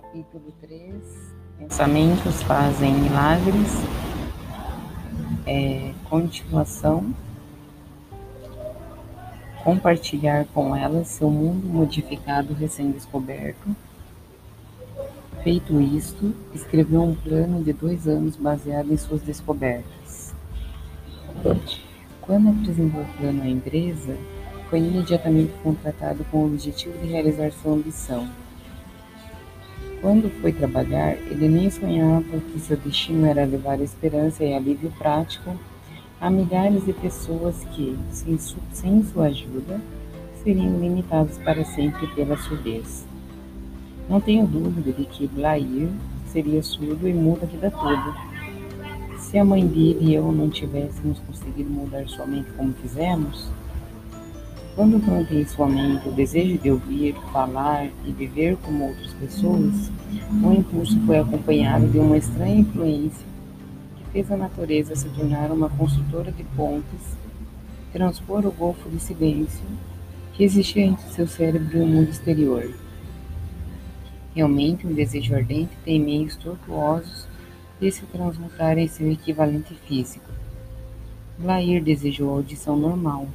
capítulo 3, Pensamentos fazem milagres, é, continuação, compartilhar com ela seu mundo modificado recém-descoberto. Feito isto, escreveu um plano de dois anos baseado em suas descobertas. Quando apresentou o plano à empresa, foi imediatamente contratado com o objetivo de realizar sua ambição quando foi trabalhar, ele nem sonhava que seu destino era levar esperança e alívio prático a milhares de pessoas que, sem, su sem sua ajuda, seriam limitadas para sempre pela surdez. Não tenho dúvida de que Blair seria surdo e mudo a vida toda. Se a mãe dele e eu não tivéssemos conseguido mudar sua mente como fizemos, quando plantei em sua mente o desejo de ouvir, falar e viver como outras pessoas, o impulso foi acompanhado de uma estranha influência que fez a natureza se tornar uma construtora de pontes, transpor o golfo de silêncio que existia entre seu cérebro e o mundo exterior. Realmente, um desejo ardente tem meios tortuosos de se transmutar em seu equivalente físico. Blair desejou a audição normal,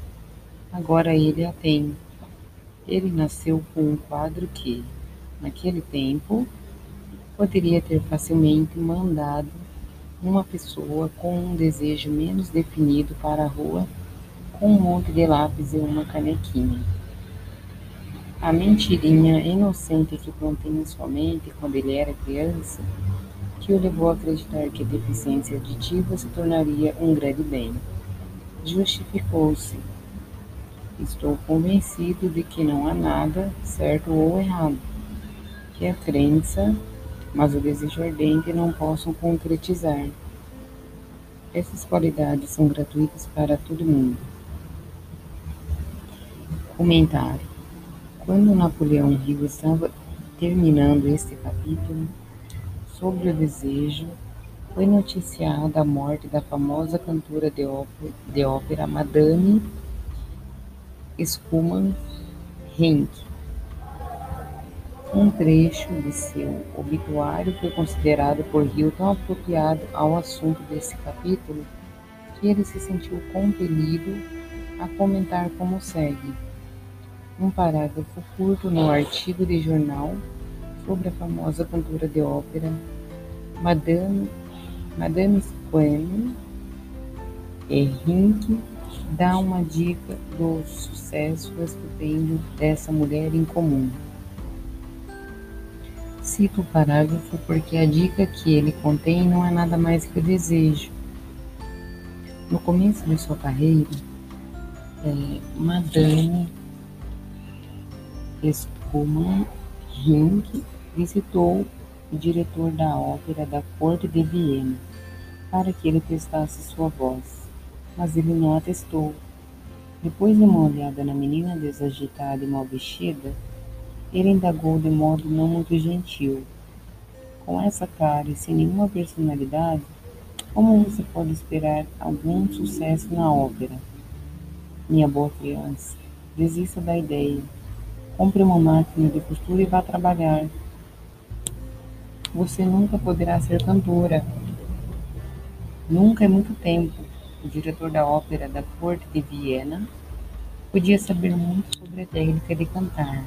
Agora ele a tem. Ele nasceu com um quadro que, naquele tempo, poderia ter facilmente mandado uma pessoa com um desejo menos definido para a rua com um monte de lápis e uma canequinha. A mentirinha inocente que plantei em sua mente quando ele era criança, que o levou a acreditar que a deficiência auditiva se tornaria um grande bem, justificou-se Estou convencido de que não há nada certo ou errado, que a crença, mas o desejo ardente não possam concretizar. Essas qualidades são gratuitas para todo mundo. Comentário: Quando Napoleão Hill estava terminando este capítulo sobre o desejo, foi noticiada a morte da famosa cantora de ópera, de ópera Madame Schumann Henk. Um trecho de seu obituário foi considerado por Hill tão apropriado ao assunto desse capítulo que ele se sentiu compelido a comentar como segue. Um parágrafo curto no artigo de jornal sobre a famosa cantora de ópera Madame, Madame Squam e dá uma dica do sucesso estupendo dessa mulher em comum. Cito o parágrafo porque a dica que ele contém não é nada mais que o desejo. No começo de sua carreira, é, Madame Escoman Rink visitou o diretor da ópera da corte de Viena para que ele testasse sua voz mas ele não atestou. Depois de uma olhada na menina desagitada e mal vestida, ele indagou de modo não muito gentil. Com essa cara e sem nenhuma personalidade, como você pode esperar algum sucesso na ópera? Minha boa criança, desista da ideia. Compre uma máquina de costura e vá trabalhar. Você nunca poderá ser cantora. Nunca é muito tempo o diretor da ópera da corte de Viena, podia saber muito sobre a técnica de cantar,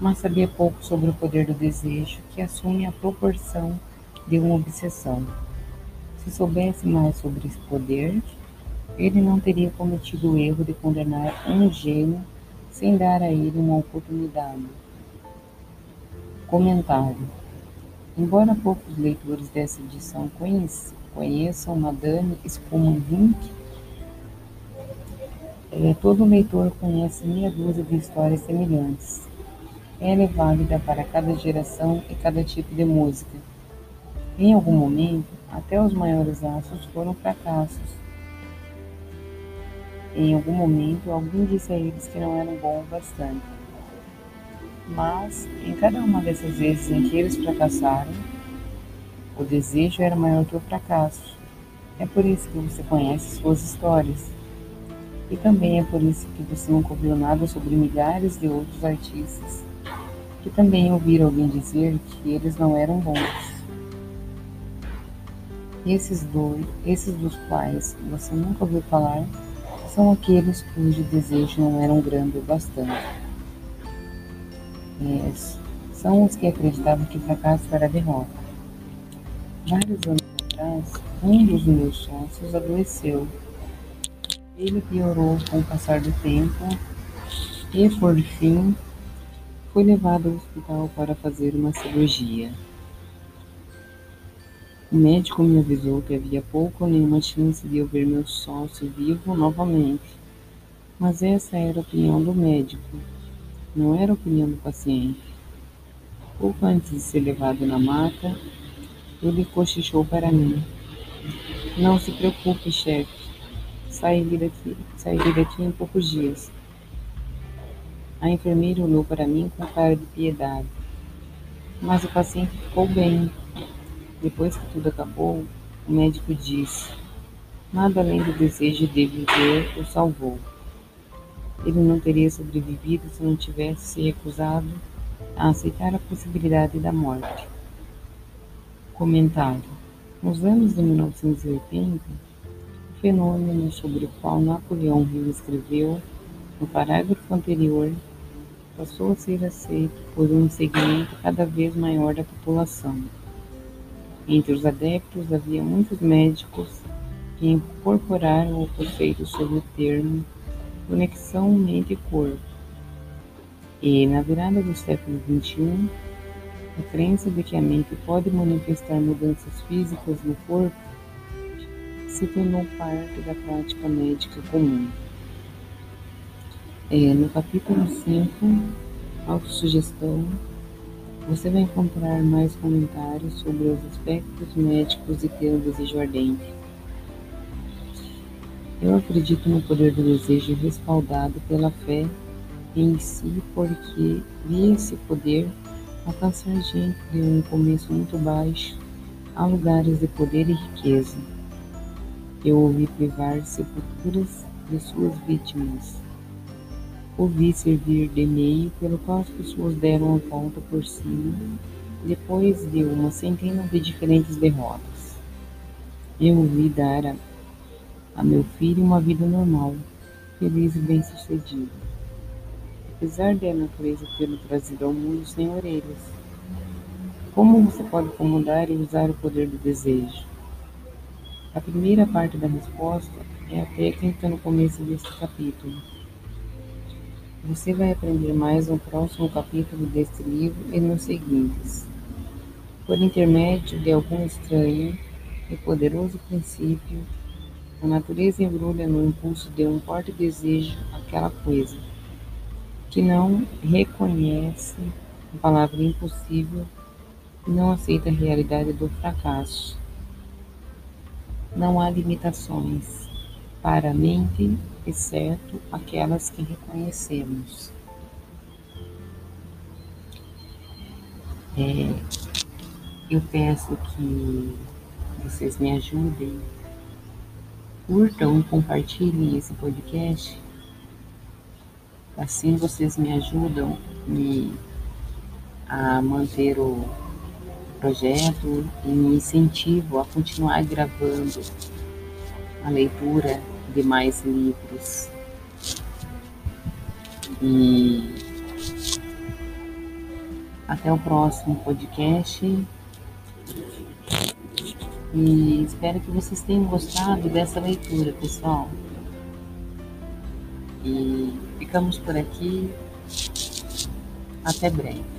mas sabia pouco sobre o poder do desejo que assume a proporção de uma obsessão. Se soubesse mais sobre esse poder, ele não teria cometido o erro de condenar um gênio sem dar a ele uma oportunidade. Comentário: Embora poucos leitores dessa edição conheçam conheçam Madame Spumanvink. É, todo leitor conhece meia dúzia de histórias semelhantes. Ela é válida para cada geração e cada tipo de música. Em algum momento, até os maiores astros foram fracassos. Em algum momento, alguém disse a eles que não eram bons bastante. Mas, em cada uma dessas vezes em que eles fracassaram, o desejo era maior que o fracasso. É por isso que você conhece suas histórias. E também é por isso que você nunca ouviu nada sobre milhares de outros artistas que também ouviram alguém dizer que eles não eram bons. Esses dois, esses dos quais você nunca ouviu falar, são aqueles cujo desejo não era grande o bastante. São os que acreditavam que fracasso era derrota. Vários anos atrás, um dos meus sócios adoeceu. Ele piorou com o passar do tempo e, por fim, foi levado ao hospital para fazer uma cirurgia. O médico me avisou que havia pouco ou nenhuma chance de eu ver meu sócio vivo novamente. Mas essa era a opinião do médico, não era a opinião do paciente. Pouco antes de ser levado na maca, ele cochichou para mim. Não se preocupe, chefe. Sairei daqui, sairei daqui em poucos dias. A enfermeira olhou para mim com cara de piedade. Mas o paciente ficou bem, depois que tudo acabou, o médico disse: Nada além do desejo de viver o salvou. Ele não teria sobrevivido se não tivesse se recusado a aceitar a possibilidade da morte. Comentário: Nos anos de 1980, o fenômeno sobre o qual Napoleão Hill escreveu no parágrafo anterior passou a ser aceito por um segmento cada vez maior da população. Entre os adeptos havia muitos médicos que incorporaram o conceito sobre o termo conexão mente-corpo. E, na virada do século XXI, a crença de que a mente pode manifestar mudanças físicas no corpo se tornou parte da prática médica comum. É, no capítulo 5, Autossugestão, você vai encontrar mais comentários sobre os aspectos médicos de ter um desejo ardente. Eu acredito no poder do desejo respaldado pela fé em si, porque vi esse poder alcançar gente de um começo muito baixo a lugares de poder e riqueza. Eu ouvi privar sepulturas de suas vítimas Ouvi servir de meio pelo qual as pessoas deram a volta por cima, depois de uma centena de diferentes derrotas. Eu ouvi dar a, a meu filho uma vida normal, feliz e bem-sucedida. Apesar de a natureza tê-lo trazido ao mundo sem orelhas, como você pode comandar e usar o poder do desejo? A primeira parte da resposta é a técnica no começo deste capítulo. Você vai aprender mais no próximo capítulo deste livro e nos seguintes. Por intermédio de algum estranho e poderoso princípio, a natureza embrulha no impulso de um forte desejo aquela coisa, que não reconhece a palavra impossível e não aceita a realidade do fracasso. Não há limitações para a mente exceto aquelas que reconhecemos. É, eu peço que vocês me ajudem, curtam e compartilhem esse podcast. Assim vocês me ajudam me, a manter o projeto e me incentivo a continuar gravando a leitura de mais livros. E até o próximo podcast. E espero que vocês tenham gostado dessa leitura, pessoal. E ficamos por aqui. Até breve.